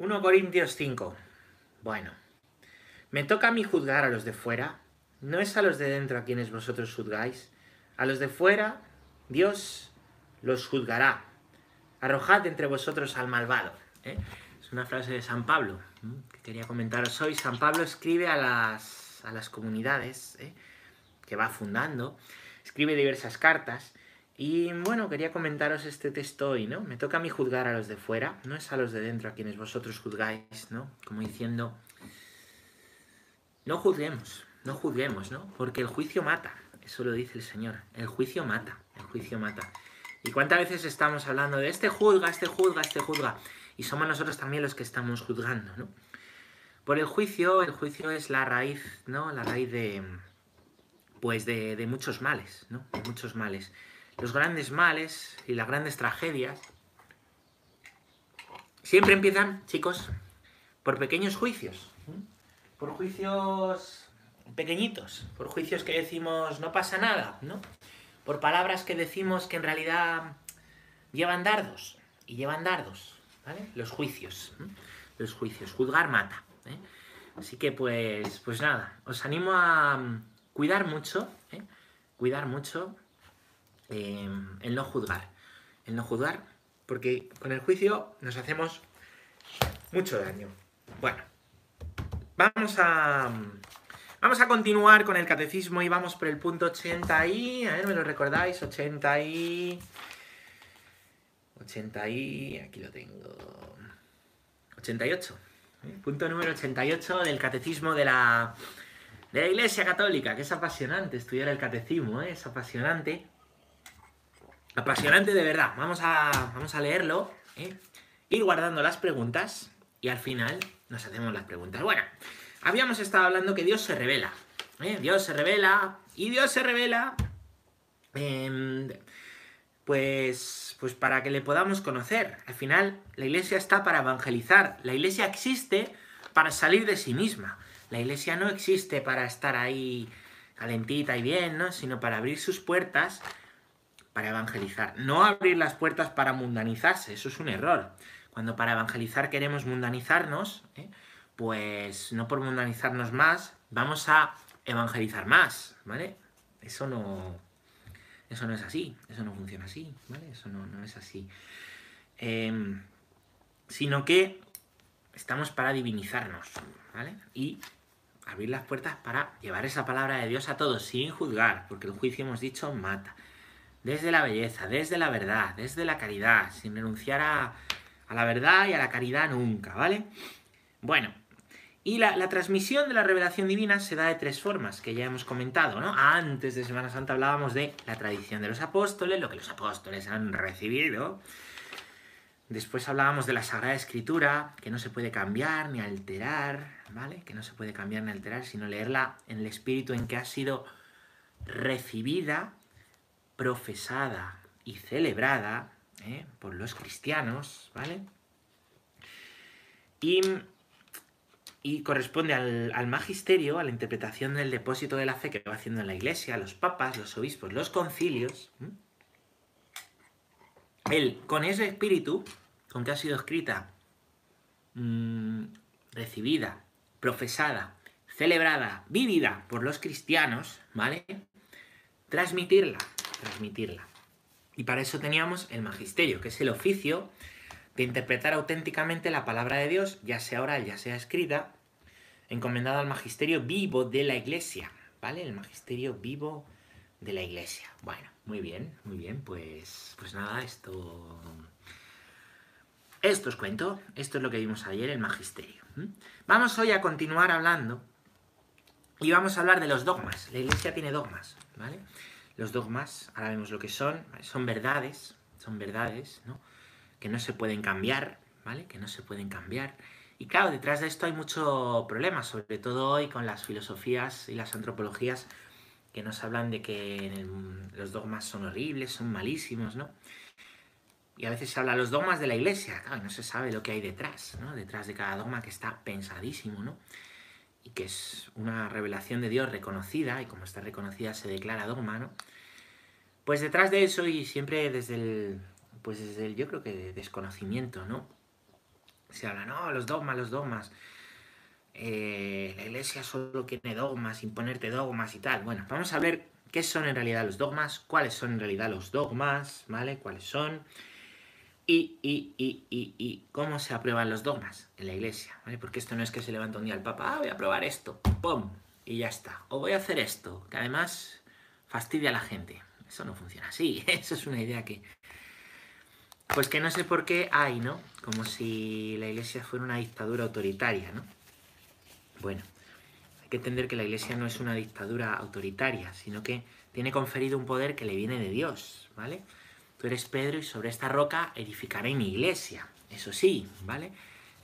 1 Corintios 5. Bueno, me toca a mí juzgar a los de fuera, no es a los de dentro a quienes vosotros juzgáis. A los de fuera, Dios los juzgará. Arrojad entre vosotros al malvado. ¿eh? Es una frase de San Pablo que quería comentaros hoy. San Pablo escribe a las, a las comunidades ¿eh? que va fundando, escribe diversas cartas. Y bueno, quería comentaros este texto hoy, ¿no? Me toca a mí juzgar a los de fuera, no es a los de dentro a quienes vosotros juzgáis, ¿no? Como diciendo, no juzguemos, no juzguemos, ¿no? Porque el juicio mata, eso lo dice el Señor, el juicio mata, el juicio mata. ¿Y cuántas veces estamos hablando de este juzga, este juzga, este juzga? Y somos nosotros también los que estamos juzgando, ¿no? Por el juicio, el juicio es la raíz, ¿no? La raíz de, pues de, de muchos males, ¿no? De muchos males. Los grandes males y las grandes tragedias siempre empiezan, chicos, por pequeños juicios. Por juicios pequeñitos, por juicios que decimos no pasa nada, ¿no? Por palabras que decimos que en realidad llevan dardos, y llevan dardos, ¿vale? Los juicios, los juicios, juzgar mata. ¿eh? Así que pues, pues nada, os animo a mm, cuidar mucho, ¿eh? cuidar mucho eh, en no juzgar, en no juzgar, porque con el juicio nos hacemos mucho daño. Bueno, vamos a, vamos a continuar con el catecismo y vamos por el punto 80 y, a ver, ¿me lo recordáis? 80 y... 80 y... aquí lo tengo... 88. ¿eh? Punto número 88 del catecismo de la, de la Iglesia Católica, que es apasionante estudiar el catecismo, ¿eh? es apasionante. Apasionante de verdad. Vamos a, vamos a leerlo, ¿eh? ir guardando las preguntas y al final nos hacemos las preguntas. Bueno, habíamos estado hablando que Dios se revela. ¿eh? Dios se revela y Dios se revela em, pues, pues para que le podamos conocer. Al final, la iglesia está para evangelizar. La iglesia existe para salir de sí misma. La iglesia no existe para estar ahí calentita y bien, ¿no? Sino para abrir sus puertas para evangelizar. No abrir las puertas para mundanizarse, eso es un error. Cuando para evangelizar queremos mundanizarnos, ¿eh? pues no por mundanizarnos más, vamos a evangelizar más, ¿vale? Eso no, eso no es así, eso no funciona así, ¿vale? Eso no, es así. Eh, sino que estamos para divinizarnos, ¿vale? Y abrir las puertas para llevar esa palabra de Dios a todos sin juzgar, porque el juicio hemos dicho mata. Desde la belleza, desde la verdad, desde la caridad, sin renunciar a, la verdad y a la caridad nunca, ¿vale? Bueno, y la, transmisión de la revelación divina se da de tres formas, que ya hemos comentado, ¿no? Antes de Semana Santa hablábamos de la tradición de los apóstoles, lo que los apóstoles han recibido. Después hablábamos de la Sagrada Escritura, que no se puede cambiar ni alterar, ¿vale? Que no se puede cambiar ni alterar, sino leerla en el espíritu en que ha sido recibida, profesada y celebrada ¿eh? por los cristianos, ¿vale? Y y corresponde al, al, magisterio, a la interpretación del depósito de la fe que va haciendo en la iglesia, los papas, los obispos, los concilios. Él, con ese espíritu, con que ha sido escrita, mmm, recibida, profesada, celebrada, vivida por los cristianos, ¿vale? Transmitirla, transmitirla. Y para eso teníamos el magisterio, que es el oficio de interpretar auténticamente la palabra de Dios, ya sea oral, ya sea escrita, encomendado al magisterio vivo de la iglesia, ¿vale? El magisterio vivo de la iglesia. Bueno, muy bien, muy bien, pues, pues nada, esto... Esto os cuento, esto es lo que vimos ayer, el magisterio. Vamos hoy a continuar hablando y vamos a hablar de los dogmas. La iglesia tiene dogmas, ¿vale? Los dogmas, ahora vemos lo que son, son verdades, son verdades, ¿no? que no se pueden cambiar, ¿vale? Que no se pueden cambiar. Y claro, detrás de esto hay mucho problema, sobre todo hoy con las filosofías y las antropologías que nos hablan de que los dogmas son horribles, son malísimos, ¿no? Y a veces se habla de los dogmas de la iglesia, claro, no se sabe lo que hay detrás, ¿no? Detrás de cada dogma que está pensadísimo, ¿no? Y que es una revelación de Dios reconocida, y como está reconocida se declara dogma, ¿no? Pues detrás de eso, y siempre desde el, pues desde el, yo creo que de desconocimiento, ¿no? se habla, no, los dogmas, los dogmas. Eh, la iglesia solo tiene dogmas, imponerte dogmas y tal. Bueno, vamos a ver qué son en realidad los dogmas, cuáles son en realidad los dogmas, ¿vale? ¿Cuáles son? Y, y, y, y, cómo se aprueban los dogmas en la iglesia, ¿vale? Porque esto no es que se levanta un día el Papa, ah, voy a aprobar esto, ¡pum! Y ya está. O voy a hacer esto, que además fastidia a la gente. Eso no funciona así, eso es una idea que... Pues que no sé por qué hay, ¿no? Como si la iglesia fuera una dictadura autoritaria, ¿no? Bueno, hay que entender que la iglesia no es una dictadura autoritaria, sino que tiene conferido un poder que le viene de Dios, ¿vale? Tú eres Pedro y sobre esta roca edificaré mi iglesia. Eso sí, ¿vale?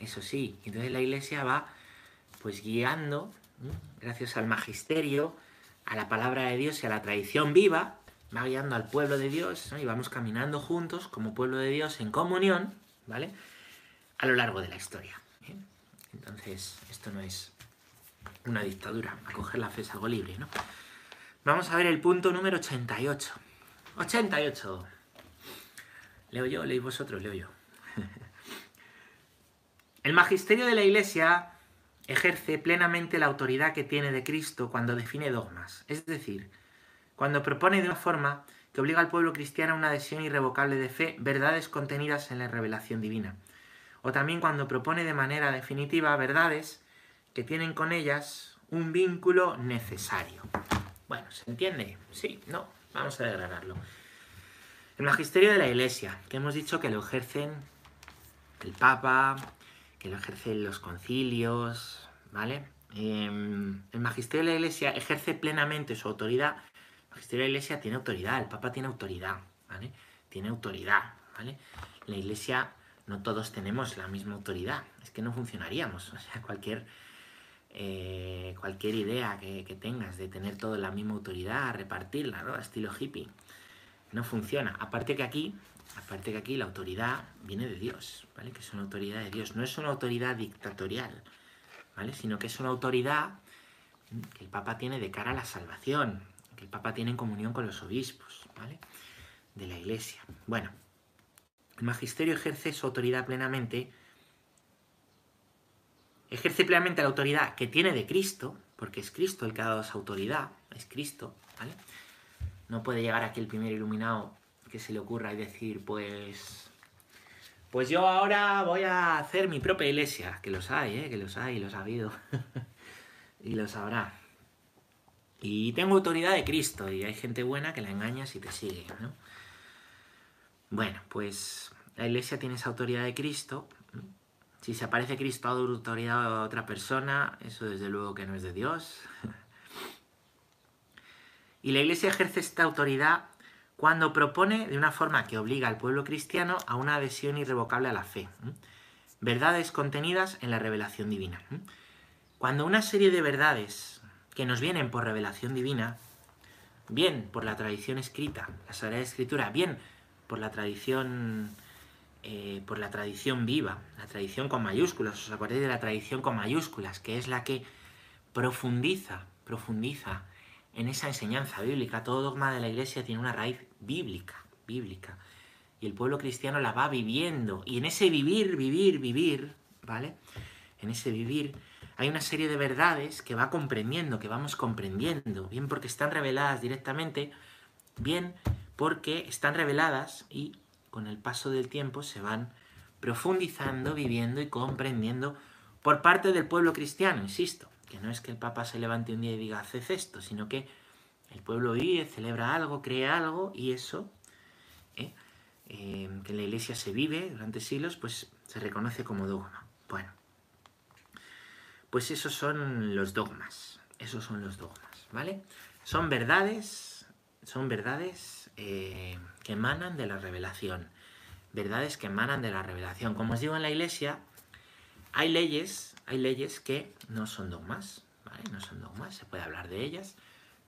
Eso sí. Entonces la iglesia va pues guiando, gracias al magisterio, a la palabra de Dios y a la tradición viva, va guiando al pueblo de Dios y vamos caminando juntos como pueblo de Dios en comunión, ¿vale? A lo largo de la historia. Entonces, esto no es una dictadura. Acoger la fe es algo libre, ¿no? Vamos a ver el punto número 88. 88. Leo yo, leéis vosotros, leo yo. El magisterio de la Iglesia ejerce plenamente la autoridad que tiene de Cristo cuando define dogmas, es decir, cuando propone de una forma que obliga al pueblo cristiano a una adhesión irrevocable de fe, verdades contenidas en la revelación divina, o también cuando propone de manera definitiva verdades que tienen con ellas un vínculo necesario. Bueno, ¿se entiende? Sí, no, vamos a declararlo. El magisterio de la Iglesia, que hemos dicho que lo ejercen el Papa, que lo ejercen los concilios, ¿vale? Em, el magisterio de la Iglesia ejerce plenamente su autoridad. El magisterio de la Iglesia tiene autoridad, el Papa tiene autoridad, ¿vale? Tiene autoridad, ¿vale? La Iglesia no todos tenemos la misma autoridad, es que no funcionaríamos, o sea, cualquier eh, cualquier idea que, tengas de tener todo la misma autoridad, repartirla, ¿no? Estilo hippie. No funciona. Aparte que aquí, aparte que aquí la autoridad viene de Dios, ¿vale? Que es una autoridad de Dios. No es una autoridad dictatorial, ¿vale? Sino que es una autoridad que el Papa tiene de cara a la salvación, que el Papa tiene en comunión con los obispos, ¿vale? De la Iglesia. Bueno, el magisterio ejerce su autoridad plenamente ejerce plenamente la autoridad que tiene de Cristo, porque es Cristo el que ha dado esa autoridad, es Cristo, ¿vale? No puede llegar aquí el primer iluminado que se le ocurra y decir, pues, pues yo ahora voy a hacer mi propia iglesia, que los hay, ¿eh? que los hay, los ha habido, y los habrá. Y tengo autoridad de Cristo, y hay gente buena que la engañas y te sigue, ¿no? Bueno, pues la iglesia tiene esa autoridad de Cristo, si se aparece Cristo a autoridad a otra persona, eso desde luego que no es de Dios. y la Iglesia ejerce esta autoridad cuando propone de una forma que obliga al pueblo cristiano a una adhesión irrevocable a la fe. Verdades contenidas en la revelación divina. Cuando una serie de verdades que nos vienen por revelación divina, bien por la tradición escrita, la Sagrada Escritura, bien por la tradición eh, por la tradición viva, la tradición con mayúsculas, os acordáis de la tradición con mayúsculas, que es la que profundiza, profundiza en esa enseñanza bíblica. Todo dogma de la iglesia tiene una raíz bíblica, bíblica. Y el pueblo cristiano la va viviendo. Y en ese vivir, vivir, vivir, ¿vale? En ese vivir hay una serie de verdades que va comprendiendo, que vamos comprendiendo, bien porque están reveladas directamente, bien porque están reveladas y con el paso del tiempo se van profundizando, viviendo y comprendiendo por parte del pueblo cristiano, insisto, que no es que el Papa se levante un día y diga haced esto, sino que el pueblo vive, celebra algo, cree algo y eso, ¿eh? Eh, que en la iglesia se vive durante siglos, pues se reconoce como dogma. Bueno, pues esos son los dogmas, esos son los dogmas, ¿vale? Son verdades, son verdades eh, que emanan de la revelación. Verdades que emanan de la revelación. Como os digo en la iglesia, hay leyes, hay leyes que no son dogmas, ¿vale? No son dogmas, se puede hablar de ellas,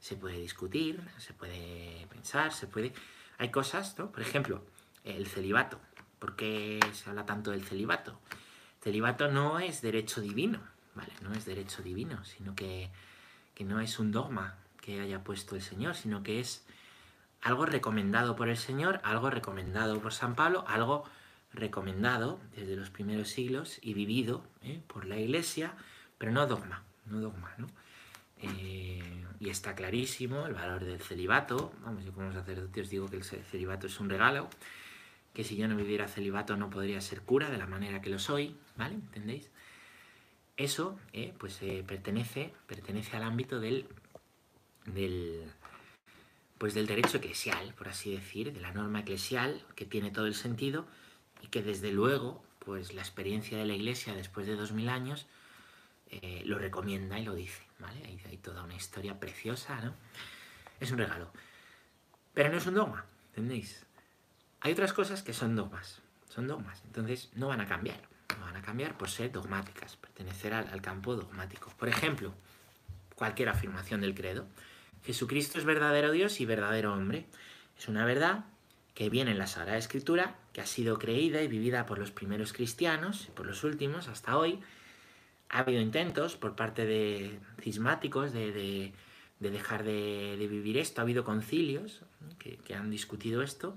se puede discutir, se puede pensar, se puede... Hay cosas, ¿no? Por ejemplo, el celibato. ¿Por qué se habla tanto del celibato? celibato no es derecho divino, ¿vale? No es derecho divino, sino que, que no es un dogma que haya puesto el Señor, sino que es algo recomendado por el Señor, algo recomendado por San Pablo, algo recomendado desde los primeros siglos y vivido ¿eh? por la Iglesia, pero no dogma, no dogma, ¿no? Eh, y está clarísimo el valor del celibato. Vamos, yo como sacerdote os digo que el celibato es un regalo, que si yo no viviera celibato no podría ser cura de la manera que lo soy, ¿vale? ¿Entendéis? Eso, eh, pues pertenece, pertenece al ámbito del, del, pues del derecho eclesial, por así decir, de la norma eclesial, que tiene todo el sentido y que desde luego, pues la experiencia de la Iglesia después de dos mil años eh, lo recomienda y lo dice, ¿vale? Hay, hay, toda una historia preciosa, ¿no? Es un regalo. Pero no es un dogma, ¿entendéis? Hay otras cosas que son dogmas, son dogmas, entonces no van a cambiar, no van a cambiar por ser dogmáticas, pertenecer al, al campo dogmático. Por ejemplo, cualquier afirmación del credo. Jesucristo es verdadero Dios y verdadero hombre. Es una verdad que viene en la Sagrada Escritura, que ha sido creída y vivida por los primeros cristianos por los últimos hasta hoy. Ha habido intentos por parte de cismáticos de, de, de dejar de, vivir esto, ha habido concilios que, han discutido esto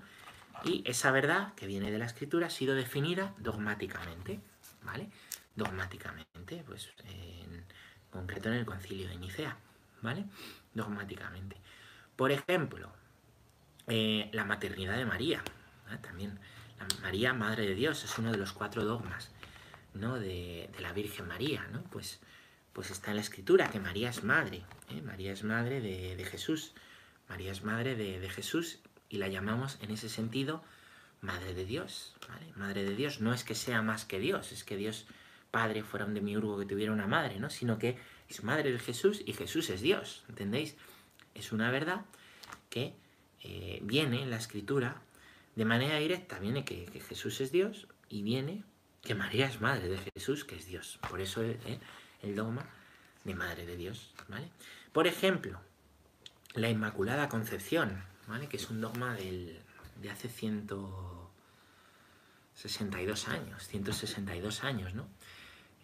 y esa verdad que viene de la Escritura ha sido definida dogmáticamente, ¿vale? Dogmáticamente, pues en concreto en el concilio de Nicea, ¿vale? Dogmáticamente. Por ejemplo, eh, la maternidad de María, también María, Madre de Dios, es uno de los cuatro dogmas ¿no? de, la Virgen María, ¿no? Pues, pues está en la Escritura que María es madre, ¿eh? María es madre de, Jesús, María es madre de, Jesús y la llamamos en ese sentido Madre de Dios. Madre de Dios no es que sea más que Dios, es que Dios Padre fuera un demiurgo que tuviera una madre, ¿no? Sino que es madre de Jesús y Jesús es Dios, ¿entendéis? Es una verdad que eh, viene en la escritura de manera directa, viene que, Jesús es Dios y viene que María es madre de Jesús, que es Dios. Por eso eh, el dogma de madre de Dios, ¿vale? Por ejemplo, la Inmaculada Concepción, ¿vale? Que es un dogma del, de hace 162 años, 162 años, ¿no?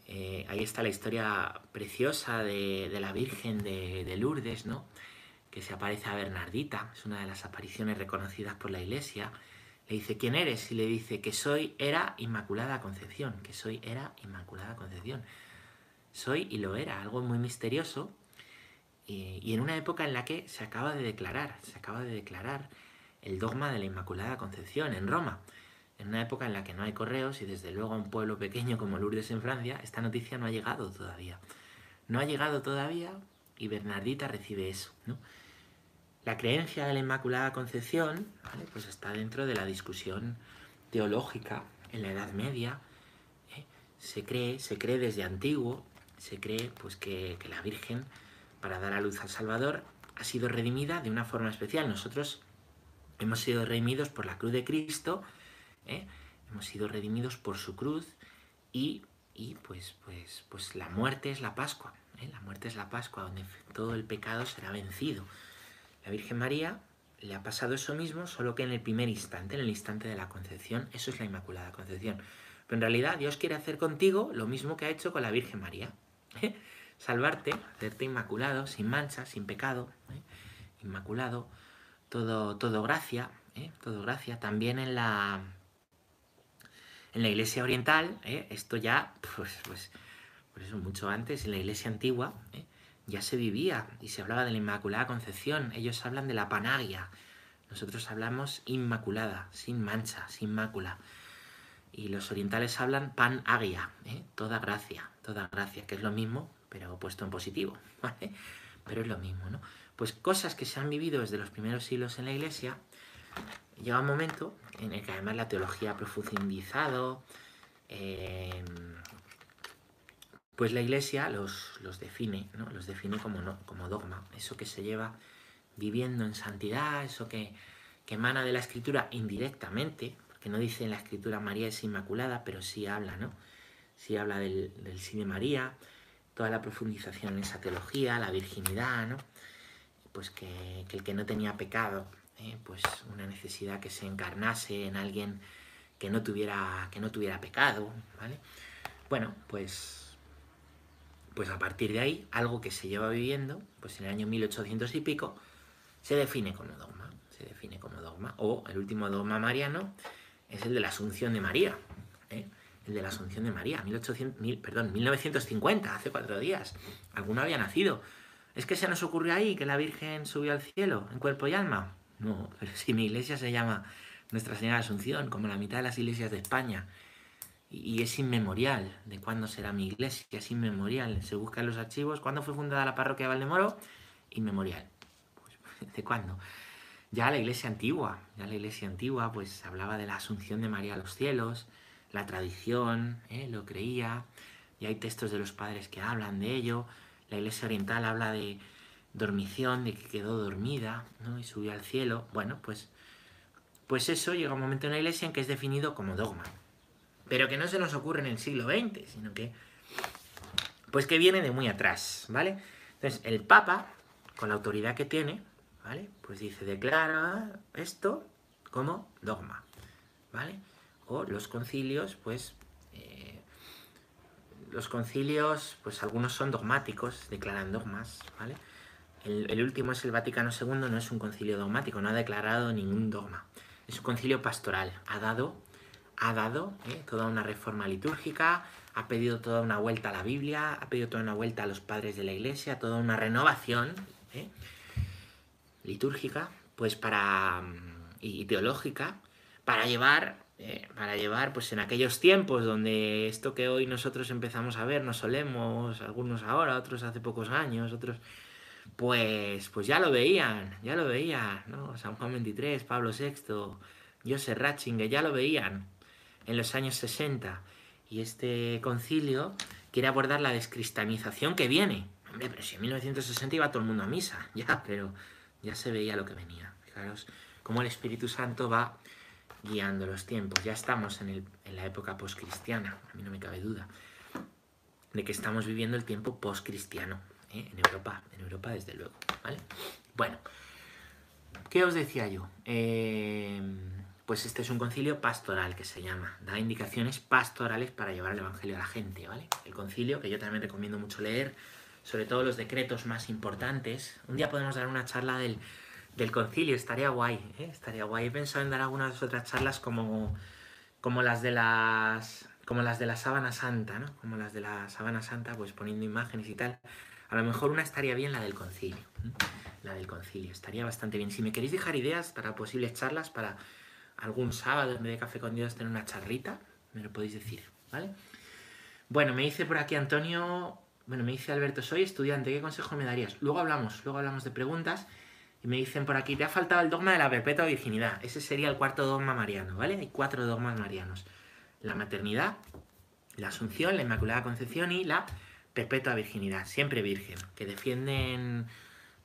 Eh, ahí está la historia preciosa de, de la Virgen de, de, Lourdes, ¿no? Que se aparece a Bernardita, es una de las apariciones reconocidas por la Iglesia. Le dice, ¿quién eres? Y le dice que soy, era Inmaculada Concepción, que soy, era Inmaculada Concepción. Soy y lo era, algo muy misterioso. Y, en una época en la que se acaba de declarar, se acaba de declarar el dogma de la Inmaculada Concepción en Roma en una época en la que no hay correos y desde luego a un pueblo pequeño como Lourdes en Francia, esta noticia no ha llegado todavía. No ha llegado todavía y Bernardita recibe eso. ¿no? La creencia de la Inmaculada Concepción pues está dentro de la discusión teológica en la Edad Media. ¿eh? Se, cree, se cree desde antiguo, se cree pues, que, que la Virgen, para dar a luz al Salvador, ha sido redimida de una forma especial. Nosotros hemos sido redimidos por la cruz de Cristo, ¿eh? hemos sido redimidos por su cruz y, y, pues, pues, pues la muerte es la Pascua, ¿eh? la muerte es la Pascua, donde todo el pecado será vencido. La Virgen María le ha pasado eso mismo, solo que en el primer instante, en el instante de la concepción, eso es la Inmaculada Concepción. Pero en realidad Dios quiere hacer contigo lo mismo que ha hecho con la Virgen María. ¿eh? Salvarte, hacerte inmaculado, sin mancha, sin pecado, ¿eh? inmaculado, todo, todo gracia, ¿eh? todo gracia. También en la, en la iglesia oriental, esto ya, pues, pues, por eso mucho antes, en la iglesia antigua, ¿eh? Ya se vivía y se hablaba de la Inmaculada Concepción. Ellos hablan de la panagia. Nosotros hablamos inmaculada, sin mancha, sin mácula. Y los orientales hablan panagia, ¿eh? toda gracia, toda gracia, que es lo mismo, pero puesto en positivo. ¿vale? Pero es lo mismo, ¿no? Pues cosas que se han vivido desde los primeros siglos en la iglesia, llega un momento en el que además la teología ha profundizado, eh, pues la iglesia los, los define, ¿no? los define como, no, como dogma, eso que se lleva viviendo en santidad, eso que, que emana de la escritura indirectamente, porque no dice en la escritura María es inmaculada, pero sí habla, ¿no? Sí habla del, del sí de María, toda la profundización en esa teología, la virginidad, ¿no? Pues que, que el que no tenía pecado ¿eh? pues una necesidad que se encarnase en alguien que no tuviera, que no tuviera pecado, ¿vale? Bueno, pues, pues a partir de ahí, algo que se lleva viviendo, pues en el año 1800 y pico, se define como dogma, se define como dogma, o el último dogma mariano, es el de la Asunción de María. ¿eh? El de la Asunción de María, 1800, perdón, 1950, hace cuatro días. Alguno había nacido. ¿Es que se nos ocurrió ahí que la Virgen subió al cielo en cuerpo y alma? No, pero si mi iglesia se llama Nuestra Señora Asunción, como la mitad de las iglesias de España. Y es inmemorial de cuándo será mi iglesia, es inmemorial. Se busca en los archivos. ¿Cuándo fue fundada la parroquia de Valdemoro? Inmemorial. Pues, ¿De cuándo? Ya la iglesia antigua, ya la iglesia antigua, pues hablaba de la asunción de María a los cielos, la tradición, ¿eh? lo creía, y hay textos de los padres que hablan de ello. La iglesia oriental habla de dormición, de que quedó dormida, ¿no? Y subió al cielo. Bueno, pues, pues eso llega un momento en la iglesia en que es definido como dogma. Pero que no se nos ocurre en el siglo XX, sino que, pues que viene de muy atrás, ¿vale? Entonces, el Papa, con la autoridad que tiene, ¿vale? Pues dice, declara esto como dogma, ¿vale? O los concilios, pues, eh, los concilios, pues algunos son dogmáticos, declaran dogmas, ¿vale? El, el, último es el Vaticano II, no es un concilio dogmático, no ha declarado ningún dogma. Es un concilio pastoral, ha dado ha dado ¿eh? toda una reforma litúrgica, ha pedido toda una vuelta a la Biblia, ha pedido toda una vuelta a los padres de la Iglesia, toda una renovación ¿eh? litúrgica, pues para y teológica, para llevar, ¿eh? para llevar, pues en aquellos tiempos donde esto que hoy nosotros empezamos a ver, nos solemos, algunos ahora, otros hace pocos años, otros, pues, pues ya lo veían, ya lo veían, ¿no? San Juan XXIII, Pablo VI, Joseph Ratzinger, ya lo veían en los años 60 y este concilio quiere abordar la descristianización que viene. Hombre, pero si en 1960 iba todo el mundo a misa, ya, pero ya se veía lo que venía. Fijaros cómo el Espíritu Santo va guiando los tiempos. Ya estamos en, la época postcristiana, a mí no me cabe duda, de que estamos viviendo el tiempo postcristiano ¿eh? en Europa, en Europa desde luego, ¿vale? Bueno, ¿qué os decía yo? Eh pues este es un concilio pastoral que se llama. Da indicaciones pastorales para llevar el Evangelio a la gente, ¿vale? El concilio, que yo también recomiendo mucho leer, sobre todo los decretos más importantes. Un día podemos dar una charla del, concilio, estaría guay, ¿eh? Estaría guay. He pensado en dar algunas otras charlas como, como las de las como las de la sábana santa, ¿no? Como las de la sábana santa, pues poniendo imágenes y tal. A lo mejor una estaría bien la del concilio. La del concilio, estaría bastante bien. Si me queréis dejar ideas para posibles charlas, para algún sábado en vez de café con Dios tener una charrita, me lo podéis decir, ¿vale? Bueno, me dice por aquí Antonio, bueno, me dice Alberto, soy estudiante, ¿qué consejo me darías? Luego hablamos, luego hablamos de preguntas. Y me dicen por aquí, te ha faltado el dogma de la perpetua virginidad. Ese sería el cuarto dogma mariano, ¿vale? Hay cuatro dogmas marianos. La maternidad, la asunción, la inmaculada concepción y la perpetua virginidad, siempre virgen, que defienden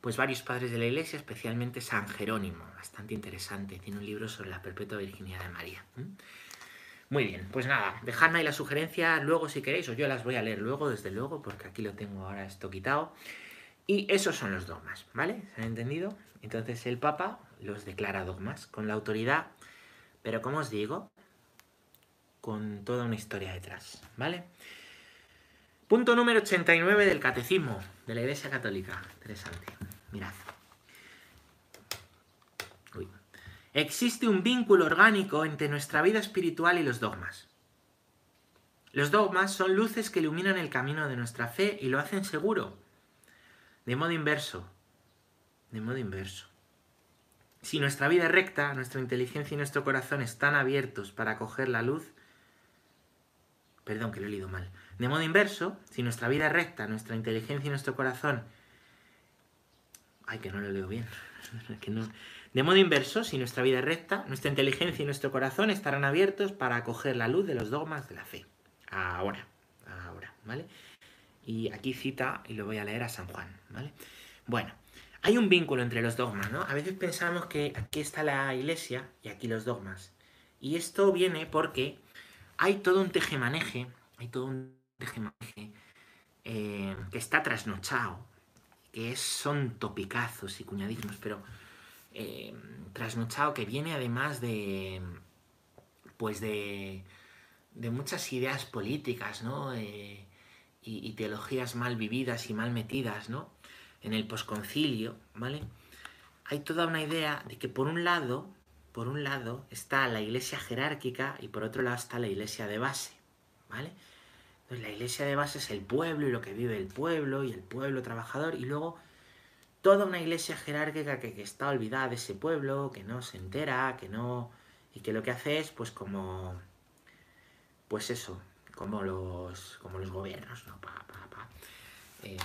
pues varios padres de la iglesia, especialmente San Jerónimo, bastante interesante, tiene un libro sobre la perpetua virginidad de María. Muy bien, pues nada, dejadme ahí las sugerencias luego si queréis, o yo las voy a leer luego, desde luego, porque aquí lo tengo ahora esto quitado. Y esos son los dogmas, ¿vale? ¿Se han entendido? Entonces el Papa los declara dogmas con la autoridad, pero como os digo, con toda una historia detrás, ¿vale? Punto número 89 del Catecismo de la Iglesia Católica. Interesante. Mirad. Existe un vínculo orgánico entre nuestra vida espiritual y los dogmas. Los dogmas son luces que iluminan el camino de nuestra fe y lo hacen seguro. De modo inverso. De modo inverso. Si nuestra vida es recta, nuestra inteligencia y nuestro corazón están abiertos para acoger la luz, perdón que lo he leído mal. De modo inverso, si nuestra vida es recta, nuestra inteligencia y nuestro corazón Ay, que no lo leo bien. De modo inverso, si nuestra vida es recta, nuestra inteligencia y nuestro corazón estarán abiertos para acoger la luz de los dogmas de la fe. Ahora, ahora, ¿vale? Y aquí cita, y lo voy a leer a San Juan, ¿vale? Bueno, hay un vínculo entre los dogmas, ¿no? A veces pensamos que aquí está la iglesia y aquí los dogmas. Y esto viene porque hay todo un tejemaneje, hay todo un tejemaneje eh, que está trasnochado que son topicazos y cuñadismos, pero eh, trasnochado que viene además de, pues de, de muchas ideas políticas, ¿no? Eh, y, y, teologías mal vividas y mal metidas, ¿no? En el posconcilio, ¿vale? Hay toda una idea de que por un lado, por un lado, está la iglesia jerárquica y por otro lado está la iglesia de base, ¿vale? Entonces la iglesia de base es el pueblo y lo que vive el pueblo y el pueblo trabajador y luego toda una iglesia jerárquica que, está olvidada de ese pueblo, que no se entera, que no... y que lo que hace es pues como... pues eso, como los, como los gobiernos, ¿no? Pa, pa, pa. Eh,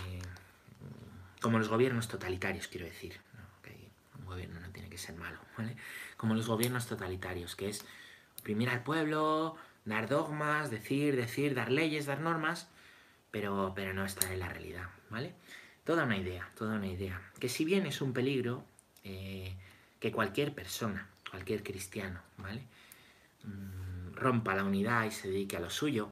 como los gobiernos totalitarios, quiero decir. ¿no? Un gobierno no tiene que ser malo, ¿vale? Como los gobiernos totalitarios, que es oprimir al pueblo, dar dogmas, decir, decir, dar leyes, dar normas, pero, pero no estar en la realidad, ¿vale? Toda una idea, toda una idea. Que si bien es un peligro eh, que cualquier persona, cualquier cristiano, ¿vale? Mm, rompa la unidad y se dedique a lo suyo,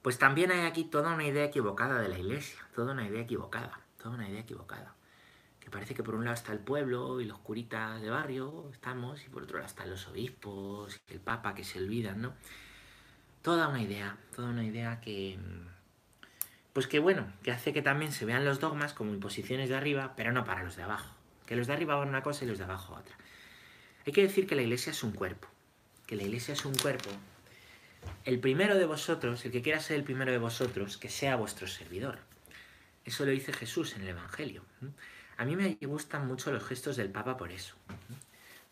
pues también hay aquí toda una idea equivocada de la iglesia, toda una idea equivocada, toda una idea equivocada. Que parece que por un lado está el pueblo y los curitas de barrio, estamos, y por otro lado están los obispos y el papa que se olvidan, ¿no? Toda una idea, toda una idea que... Pues que bueno, que hace que también se vean los dogmas como imposiciones de arriba, pero no para los de abajo. Que los de arriba van una cosa y los de abajo otra. Hay que decir que la iglesia es un cuerpo, que la iglesia es un cuerpo el primero de vosotros, el que quiera ser el primero de vosotros, que sea vuestro servidor. Eso lo dice Jesús en el Evangelio. A mí me gustan mucho los gestos del Papa por eso.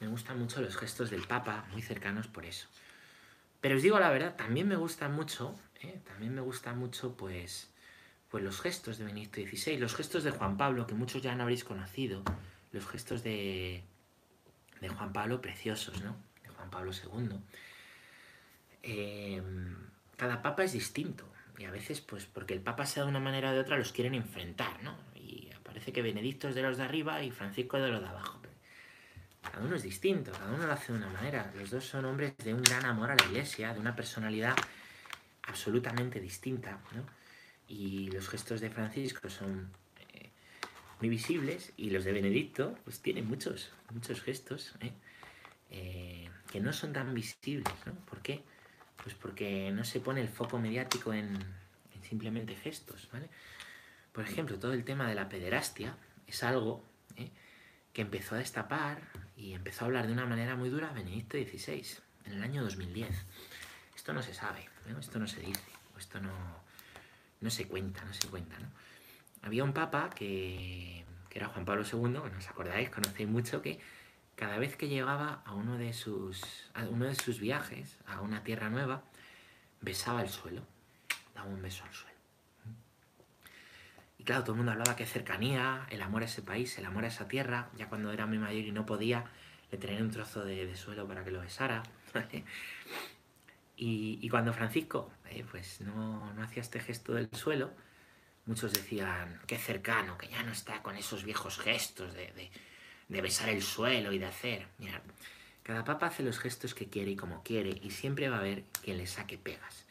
Me gustan mucho los gestos del Papa, muy cercanos por eso. Pero os digo la verdad, también me gustan mucho, ¿eh? también me gustan mucho, pues, pues los gestos de Benedicto XVI, los gestos de Juan Pablo, que muchos ya no habréis conocido, los gestos de, de Juan Pablo preciosos, ¿no? De Juan Pablo II. Eh, cada papa es distinto. Y a veces, pues, porque el papa sea de una manera o de otra, los quieren enfrentar, ¿no? Parece que Benedicto es de los de arriba y Francisco de los de abajo. Cada uno es distinto, cada uno lo hace de una manera. Los dos son hombres de un gran amor a la iglesia, de una personalidad absolutamente distinta, ¿no? Y los gestos de Francisco son eh, muy visibles y los de Benedicto, pues tienen muchos, muchos gestos, ¿eh? Eh, que no son tan visibles, ¿no? ¿Por qué? Pues porque no se pone el foco mediático en, en simplemente gestos, ¿vale? Por ejemplo, todo el tema de la pederastia es algo ¿eh? que empezó a destapar y empezó a hablar de una manera muy dura Benedicto XVI, en el año 2010. Esto no se sabe, ¿no? esto no se dice, esto no, no se cuenta, no se cuenta. Había un papa que, que era Juan Pablo II, no os acordáis, conocéis mucho, que cada vez que llegaba a uno de sus, a uno de sus viajes a una tierra nueva, besaba el suelo, daba un beso al suelo. Claro, todo el mundo hablaba que cercanía, el amor a ese país, el amor a esa tierra, ya cuando era muy mayor y no podía, le tenía un trozo de, suelo para que lo besara. y, cuando Francisco eh, pues no, no hacía este gesto del suelo, muchos decían, qué cercano, que ya no está con esos viejos gestos de, de de besar el suelo y de hacer. Mirad, cada papa hace los gestos que quiere y como quiere y siempre va a haber quien le saque pegas.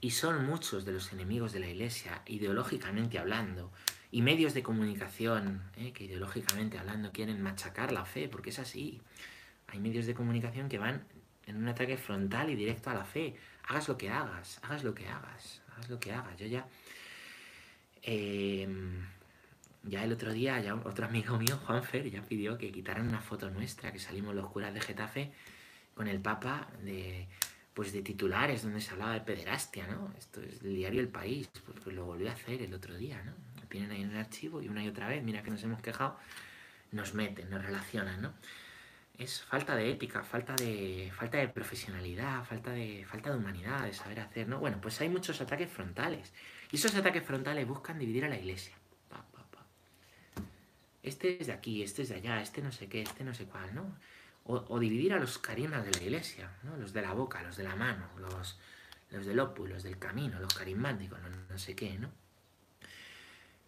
Y son muchos de los enemigos de la Iglesia, ideológicamente hablando, y medios de comunicación ¿eh? que ideológicamente hablando quieren machacar la fe, porque es así. Hay medios de comunicación que van en un ataque frontal y directo a la fe. Hagas lo que hagas, hagas lo que hagas, hagas lo que hagas. Yo ya... Eh, ya el otro día, ya otro amigo mío, Juanfer, ya pidió que quitaran una foto nuestra, que salimos los curas de Getafe con el Papa de, pues de titulares donde se hablaba de pederastia, ¿no? Esto es el diario El País, pues, pues lo volvió a hacer el otro día, ¿no? Lo tienen ahí en el archivo y una y otra vez, mira que nos hemos quejado, nos meten, nos relacionan, ¿no? Es falta de ética, falta de, falta de profesionalidad, falta de, falta de humanidad, de saber hacer, ¿no? Bueno, pues hay muchos ataques frontales. Y esos ataques frontales buscan dividir a la iglesia este es de aquí, este es de allá, este no sé qué, este no sé cuál, ¿no? O, dividir a los carismas de la iglesia, ¿no? Los de la boca, los de la mano, los, los del opus, los del camino, los carismáticos, no, no sé qué, ¿no?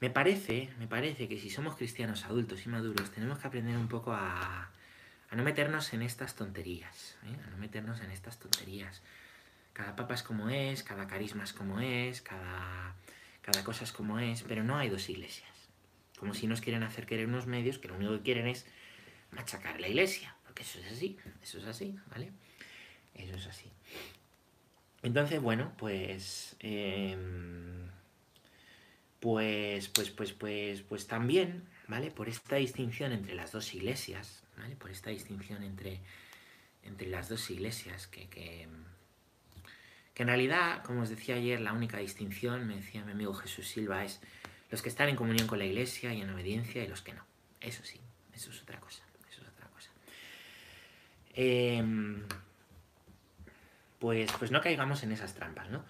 Me parece, me parece que si somos cristianos adultos y maduros tenemos que aprender un poco a, a no meternos en estas tonterías, ¿eh? a no meternos en estas tonterías. Cada papa es como es, cada carisma es como es, cada, cada cosa es como es, pero no hay dos iglesias. Como si nos quieren hacer querer unos medios que lo único que quieren es machacar la iglesia. Porque eso es así, eso es así, ¿vale? Eso es así. Entonces, bueno, pues... Eh, pues, pues, pues, pues, pues también, ¿vale? Por esta distinción entre las dos iglesias, ¿vale? Por esta distinción entre, entre las dos iglesias, que, que, que en realidad, como os decía ayer, la única distinción, me decía mi amigo Jesús Silva, es los que están en comunión con la iglesia y en obediencia y los que no. Eso sí, eso es otra cosa. Eso es otra cosa. Em, pues, pues no caigamos en esas trampas, ¿no?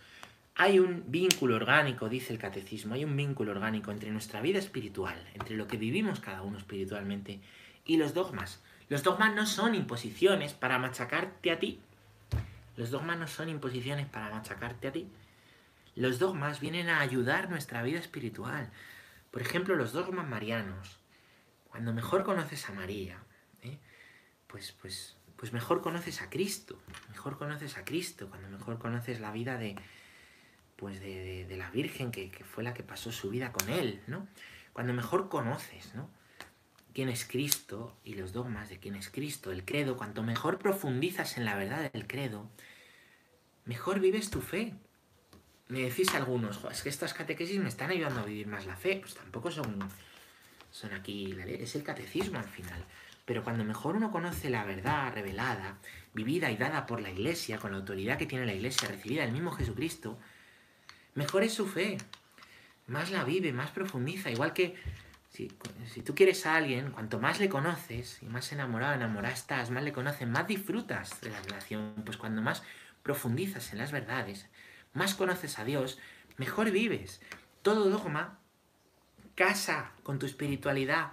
Hay un vínculo orgánico, dice el catecismo, hay un vínculo orgánico entre nuestra vida espiritual, entre lo que vivimos cada uno espiritualmente y los dogmas. Los dogmas no son imposiciones para machacarte a ti. Los dogmas no son imposiciones para machacarte a ti. Los dogmas vienen a ayudar nuestra vida espiritual. Por ejemplo, los dogmas marianos. Cuando mejor conoces a María, ¿eh? pues, pues, pues mejor conoces a Cristo. Mejor conoces a Cristo. Cuando mejor conoces la vida de, pues de, la Virgen que, fue la que pasó su vida con él, ¿no? Cuando mejor conoces, ¿no? quién es Cristo y los dogmas de quién es Cristo, el credo, cuanto mejor profundizas en la verdad del credo, mejor vives tu fe. Me decís algunos, es que estas catequesis me están ayudando a vivir más la fe. Pues tampoco son, son aquí, es el catecismo al final. Pero cuando mejor uno conoce la verdad revelada, vivida y dada por la Iglesia, con la autoridad que tiene la Iglesia, recibida del mismo Jesucristo, mejor es su fe. Más la vive, más profundiza. Igual que si, tú quieres a alguien, cuanto más le conoces y más enamorado, enamorada estás, más le conoces, más disfrutas de la relación. Pues cuando más profundizas en las verdades, más conoces a Dios, mejor vives. Todo dogma casa con tu espiritualidad,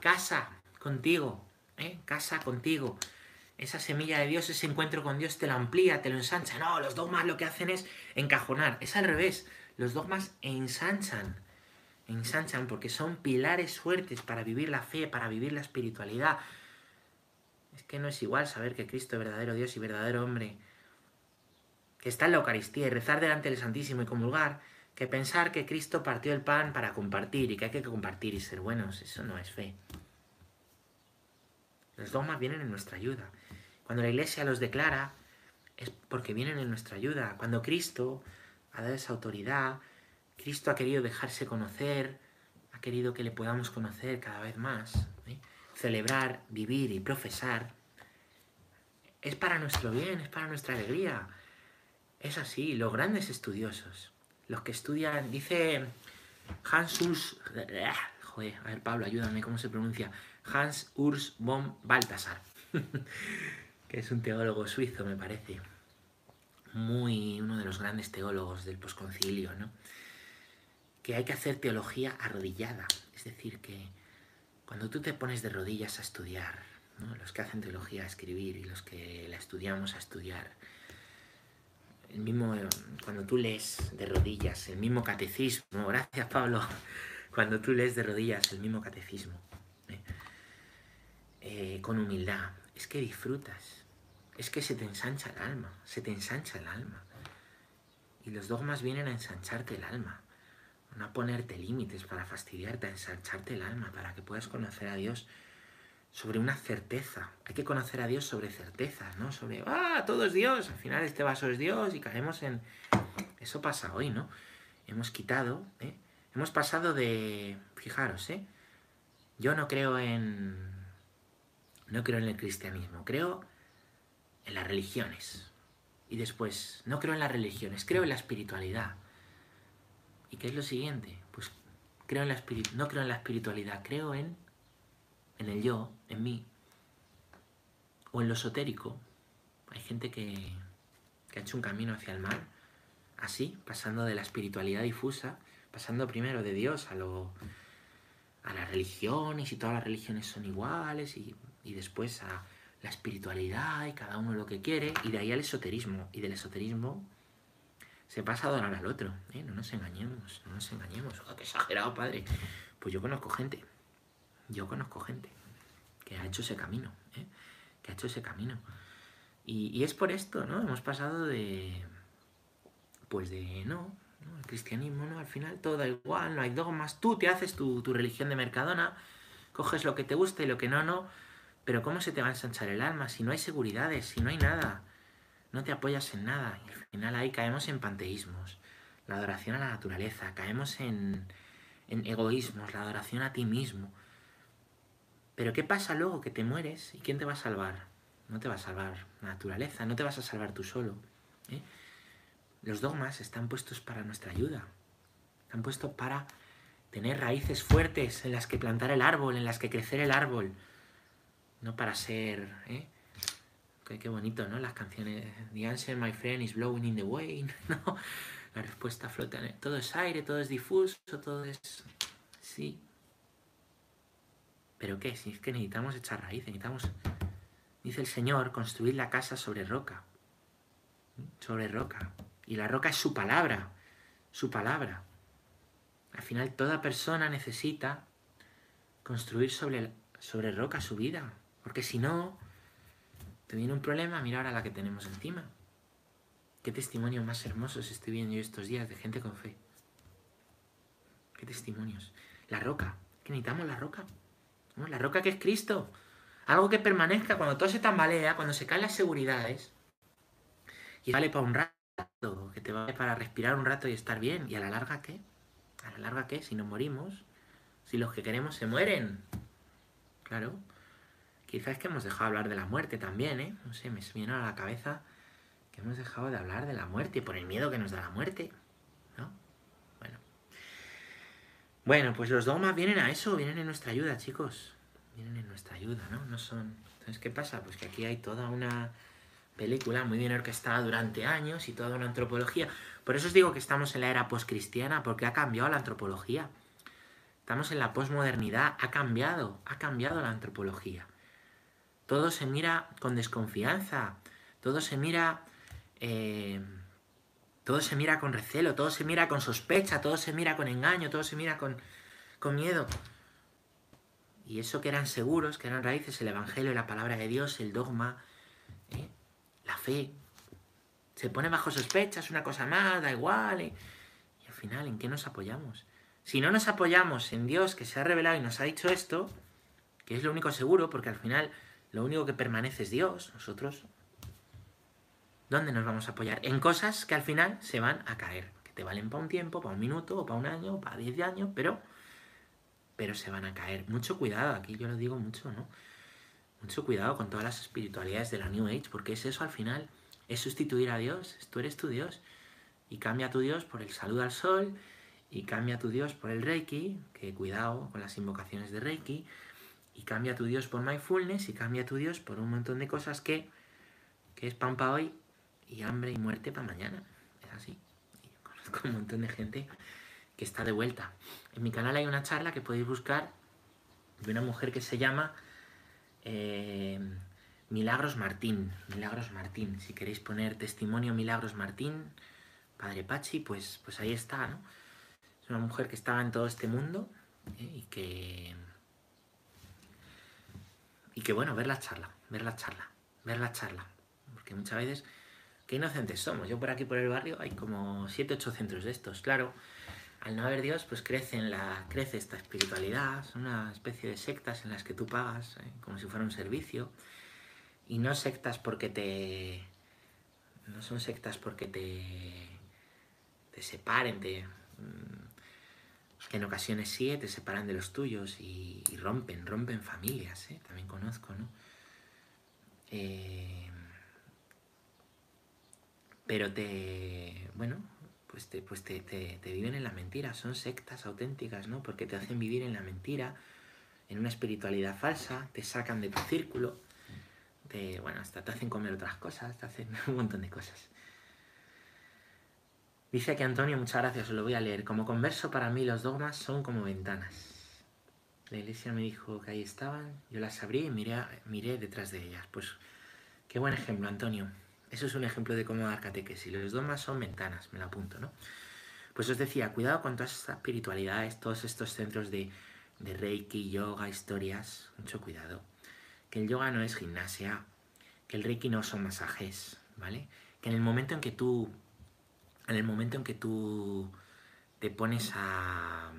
casa contigo, ¿eh? casa contigo. Esa semilla de Dios, ese encuentro con Dios te lo amplía, te lo ensancha. No, los dogmas lo que hacen es encajonar. Es al revés. Los dogmas ensanchan. Ensanchan porque son pilares fuertes para vivir la fe, para vivir la espiritualidad. Es que no es igual saber que Cristo es verdadero Dios y verdadero hombre, que está en la Eucaristía y rezar delante del Santísimo y comulgar, que pensar que Cristo partió el pan para compartir y que hay que compartir y ser buenos. Eso no es fe. Los dogmas vienen en nuestra ayuda. Cuando la Iglesia los declara, es porque vienen en nuestra ayuda. Cuando Cristo ha dado esa autoridad, Cristo ha querido dejarse conocer, ha querido que le podamos conocer cada vez más, ¿eh? celebrar, vivir y profesar, es para nuestro bien, es para nuestra alegría. Es así, los grandes estudiosos, los que estudian, dice Hans Urs, joder, a ver Pablo, ayúdame, ¿cómo se pronuncia? Hans Urs von Balthasar, que es un teólogo suizo, me parece. Muy uno de los grandes teólogos del posconcilio, ¿no? Que hay que hacer teología arrodillada, es decir, que cuando tú te pones de rodillas a estudiar, los que hacen teología a escribir y los que la estudiamos a estudiar, el mismo, cuando tú lees de rodillas el mismo catecismo, gracias Pablo, cuando tú lees de rodillas el mismo catecismo, eh, con humildad, es que disfrutas, es que se te ensancha el alma, se te ensancha el alma. Y los dogmas vienen a ensancharte el alma, no a ponerte límites para fastidiarte, a ensancharte el alma, para que puedas conocer a Dios sobre una certeza. Hay que conocer a Dios sobre certezas, ¿no? Sobre, ah, todo es Dios, al final este vaso es Dios y caemos en... Eso pasa hoy, ¿no? Hemos quitado, ¿eh? Hemos pasado de... Fijaros, ¿eh? Yo no creo en no creo en el cristianismo, creo en las religiones. Y después, no creo en las religiones, creo en la espiritualidad. ¿Y qué es lo siguiente? Pues creo en la no creo en la espiritualidad, creo en, en el yo, en mí. O en lo esotérico. Hay gente que, que ha hecho un camino hacia el mal, así, pasando de la espiritualidad difusa, pasando primero de Dios a lo a las religiones y todas las religiones son iguales y y después a la espiritualidad y cada uno lo que quiere, y de ahí al esoterismo. Y del esoterismo se pasa a adorar al otro. ¿eh? No nos engañemos, no nos engañemos. Oh, ¡Qué exagerado, padre! Pues yo conozco gente, yo conozco gente que ha hecho ese camino, ¿eh? que ha hecho ese camino. Y, es por esto, ¿no? Hemos pasado de, pues de, no, el cristianismo, ¿no? Al final todo da igual, no hay dogmas, tú te haces tu, tu religión de Mercadona, coges lo que te gusta y lo que no, no, pero ¿cómo se te va a ensanchar el alma si no hay seguridades, si no hay nada? No te apoyas en nada. Y al final ahí caemos en panteísmos, la adoración a la naturaleza, caemos en, en egoísmos, la adoración a ti mismo. Pero ¿qué pasa luego que te mueres? ¿Y quién te va a salvar? No te va a salvar la naturaleza, no te vas a salvar tú solo. ¿eh? Los dogmas están puestos para nuestra ayuda. Están puestos para tener raíces fuertes en las que plantar el árbol, en las que crecer el árbol. No para ser... ¿eh? Qué, bonito, ¿no? Las canciones. The answer, my friend, is blowing in the wind. ¿no? La respuesta flota. Todo es aire, todo es difuso, todo es... Sí. ¿Pero qué? Si es que necesitamos echar raíces, necesitamos Dice el Señor, construir la casa sobre roca. Sobre roca. Y la roca es su palabra. Su palabra. Al final toda persona necesita construir sobre, sobre roca su vida. Porque si no, te viene un problema, mira ahora la que tenemos encima. Qué testimonio más hermosos estoy viendo yo estos días de gente con fe. Qué testimonios. La roca. Que necesitamos la roca. La roca que es Cristo. Algo que permanezca cuando todo se tambalea, cuando se caen las seguridades. Y vale para un rato, que te vale para respirar un rato y estar bien. ¿Y a la larga qué? ¿A la larga qué? Si nos morimos, si los que queremos se mueren. Claro. Quizás que hemos dejado de hablar de la muerte también, ¿eh? No sé, me viene a la cabeza que hemos dejado de hablar de la muerte por el miedo que nos da la muerte. ¿No? Bueno. Bueno, pues los dogmas vienen a eso, vienen en nuestra ayuda, chicos vienen en nuestra ayuda, ¿no? No son... Entonces, ¿qué pasa? Pues que aquí hay toda una película muy bien orquestada durante años y toda una antropología. Por eso os digo que estamos en la era postcristiana, porque ha cambiado la antropología. Estamos en la posmodernidad, ha cambiado, ha cambiado la antropología. Todo se mira con desconfianza, todo se mira... Eh, todo se mira con recelo, todo se mira con sospecha, todo se mira con engaño, todo se mira con, con miedo. Y eso que eran seguros, que eran raíces, el Evangelio, la palabra de Dios, el dogma, ¿eh? la fe, se pone bajo sospecha, es una cosa más, da igual. ¿eh? Y al final, ¿en qué nos apoyamos? Si no nos apoyamos en Dios que se ha revelado y nos ha dicho esto, que es lo único seguro, porque al final lo único que permanece es Dios, nosotros, ¿dónde nos vamos a apoyar? En cosas que al final se van a caer, que te valen para un tiempo, para un minuto, o para un año, o para diez años, pero pero se van a caer. Mucho cuidado, aquí yo lo digo mucho, ¿no? Mucho cuidado con todas las espiritualidades de la New Age, porque es eso al final, es sustituir a Dios, tú eres tu Dios. Y cambia tu Dios por el saludo al sol, y cambia tu Dios por el Reiki, que cuidado con las invocaciones de Reiki, y cambia tu Dios por mindfulness, y cambia tu Dios por un montón de cosas que, que es pan para hoy y hambre y muerte para mañana. Es así. Y conozco un montón de gente que está de vuelta. En mi canal hay una charla que podéis buscar de una mujer que se llama eh, Milagros Martín. Milagros Martín. Si queréis poner testimonio Milagros Martín, Padre Pachi, pues, pues ahí está, ¿no? Es una mujer que estaba en todo este mundo ¿eh? y que... Y que bueno, ver la charla, ver la charla, ver la charla. Porque muchas veces, qué inocentes somos. Yo por aquí, por el barrio, hay como 7, 8 centros de estos, claro al no haber Dios, pues crece, en la, crece esta espiritualidad, son una especie de sectas en las que tú pagas, ¿eh? como si fuera un servicio, y no sectas porque te... no son sectas porque te, te separen, te, mm, en ocasiones sí, te separan de los tuyos y, rompen, rompen familias, ¿eh? también conozco, ¿no? Eh, pero te, bueno, pues, te, pues te, viven en la mentira, son sectas auténticas, ¿no? Porque te hacen vivir en la mentira, en una espiritualidad falsa, te sacan de tu círculo, te, bueno, hasta te hacen comer otras cosas, te hacen un montón de cosas. Dice que Antonio, muchas gracias, lo voy a leer. Como converso, para mí los dogmas son como ventanas. La iglesia me dijo que ahí estaban, yo las abrí y miré, miré detrás de ellas. Pues qué buen ejemplo, Antonio. Eso es un ejemplo de cómo dar catequesis. Los dogmas son ventanas, me lo apunto, ¿no? Pues os decía, cuidado con todas estas espiritualidades, todos estos centros de, de Reiki, yoga, historias, mucho cuidado. Que el yoga no es gimnasia, que el Reiki no son masajes, ¿vale? Que en el momento en que tú, en el momento en que tú te pones a,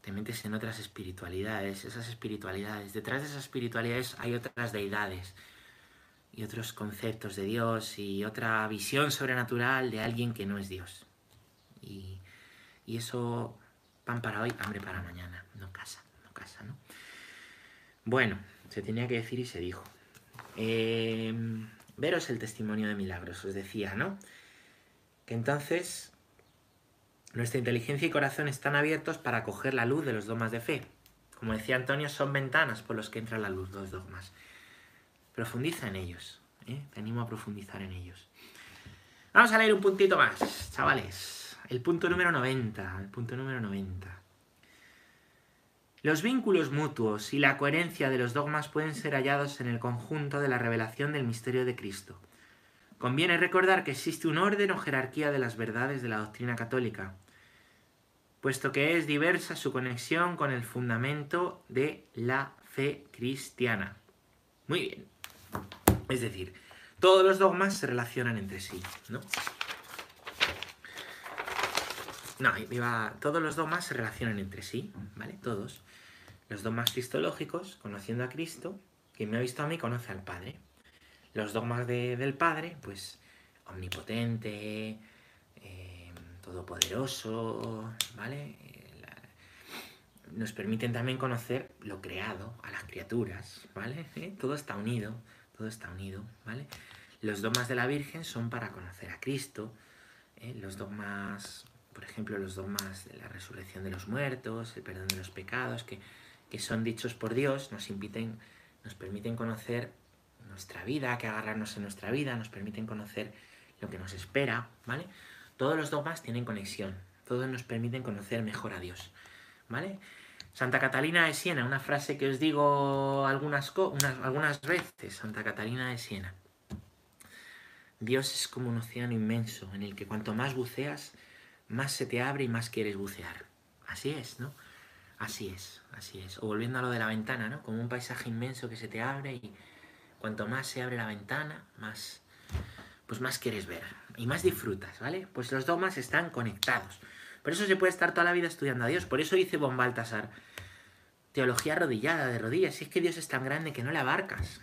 te metes en otras espiritualidades, esas espiritualidades, detrás de esas espiritualidades hay otras deidades, y otros conceptos de Dios y otra visión sobrenatural de alguien que no es Dios. Y, eso, pan para hoy, hambre para mañana. No casa, no casa, ¿no? Bueno, se tenía que decir y se dijo. Eh, veros el testimonio de milagros, os decía, ¿no? Entonces nuestra inteligencia y corazón están abiertos para acoger la luz de los dogmas de fe. Como decía Antonio, son ventanas por los que entra la luz, los dogmas. Profundiza en ellos. ¿eh? Te animo a profundizar en ellos. Vamos a leer un puntito más, chavales. El punto número 90. El punto número 90. Los vínculos mutuos y la coherencia de los dogmas pueden ser hallados en el conjunto de la revelación del misterio de Cristo. Conviene recordar que existe un orden o jerarquía de las verdades de la doctrina católica, puesto que es diversa su conexión con el fundamento de la fe cristiana. Muy bien. Es decir, todos los dogmas se relacionan entre sí, ¿no? No, iba, todos los dogmas se relacionan entre sí, ¿vale? Todos. Los dogmas cristológicos, conociendo a Cristo, quien me ha visto a mí conoce al Padre. Los dogmas del Padre, pues omnipotente, eh, todopoderoso, ¿vale? nos permiten también conocer lo creado, a las criaturas, ¿vale? ¿Eh? Todo está unido, todo está unido, ¿vale? Los dogmas de la Virgen son para conocer a Cristo, ¿eh? los dogmas, por ejemplo, los dogmas de la resurrección de los muertos, el perdón de los pecados, que que son dichos por Dios, nos, inviten, nos permiten conocer nuestra vida, que agarrarnos en nuestra vida, nos permiten conocer lo que nos espera, ¿vale? Todos los dogmas tienen conexión, todos nos permiten conocer mejor a Dios, ¿vale? Santa Catalina de Siena, una frase que os digo algunas, algunas veces, Santa Catalina de Siena. Dios es como un océano inmenso en el que cuanto más buceas, más se te abre y más quieres bucear. Así es, ¿no? Así es, así es. O volviendo a lo de la ventana, ¿no? Como un paisaje inmenso que se te abre y cuanto más se abre la ventana, más pues más quieres ver y más disfrutas, ¿vale? Pues los dogmas están conectados. Por eso se puede estar toda la vida estudiando a Dios. Por eso dice Von Baltasar, teología arrodillada, de rodillas. Si es que Dios es tan grande que no le abarcas.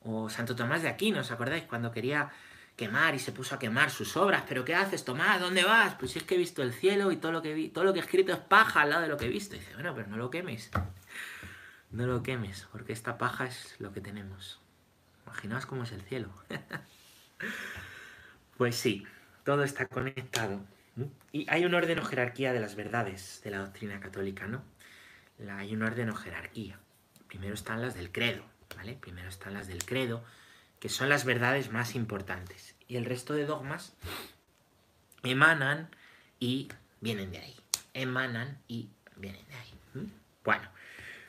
O Santo Tomás de Aquino, ¿os acordáis? Cuando quería quemar y se puso a quemar sus obras. ¿Pero qué haces, Tomás? ¿Dónde vas? Pues si es que he visto el cielo y todo lo que vi, todo lo que he escrito es paja al lado de lo que he visto. Dice, bueno, pero no lo quemes. No lo quemes, porque esta paja es lo que tenemos. Imaginaos cómo es el cielo. pues sí, todo está conectado. Y hay un orden o jerarquía de las verdades de la doctrina católica, ¿no? hay un orden o jerarquía. Primero están las del credo, ¿vale? Primero están las del credo, que son las verdades más importantes. Y el resto de dogmas emanan y vienen de ahí. Emanan y vienen de ahí. Bueno,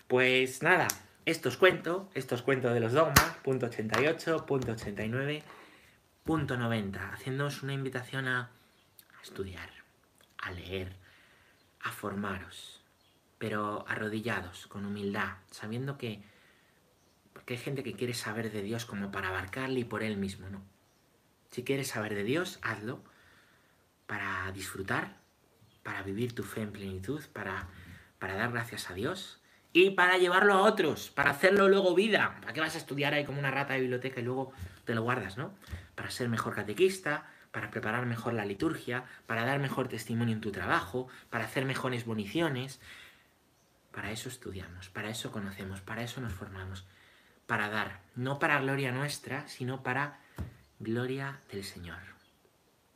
pues nada, esto os cuento, esto os cuento de los dogmas, punto 88, punto 89, punto 90, haciéndoos una invitación a estudiar, a leer, a formaros, pero arrodillados, con humildad, sabiendo que porque hay gente que quiere saber de Dios como para abarcarle y por él mismo, ¿no? Si quieres saber de Dios, hazlo para disfrutar, para vivir tu fe en plenitud, para, para dar gracias a Dios y para llevarlo a otros, para hacerlo luego vida. ¿Para qué vas a estudiar ahí como una rata de biblioteca y luego te lo guardas, ¿no? Para ser mejor catequista, para preparar mejor la liturgia, para dar mejor testimonio en tu trabajo, para hacer mejores boniciones. Para eso estudiamos, para eso conocemos, para eso nos formamos para dar, no para gloria nuestra, sino para gloria del Señor.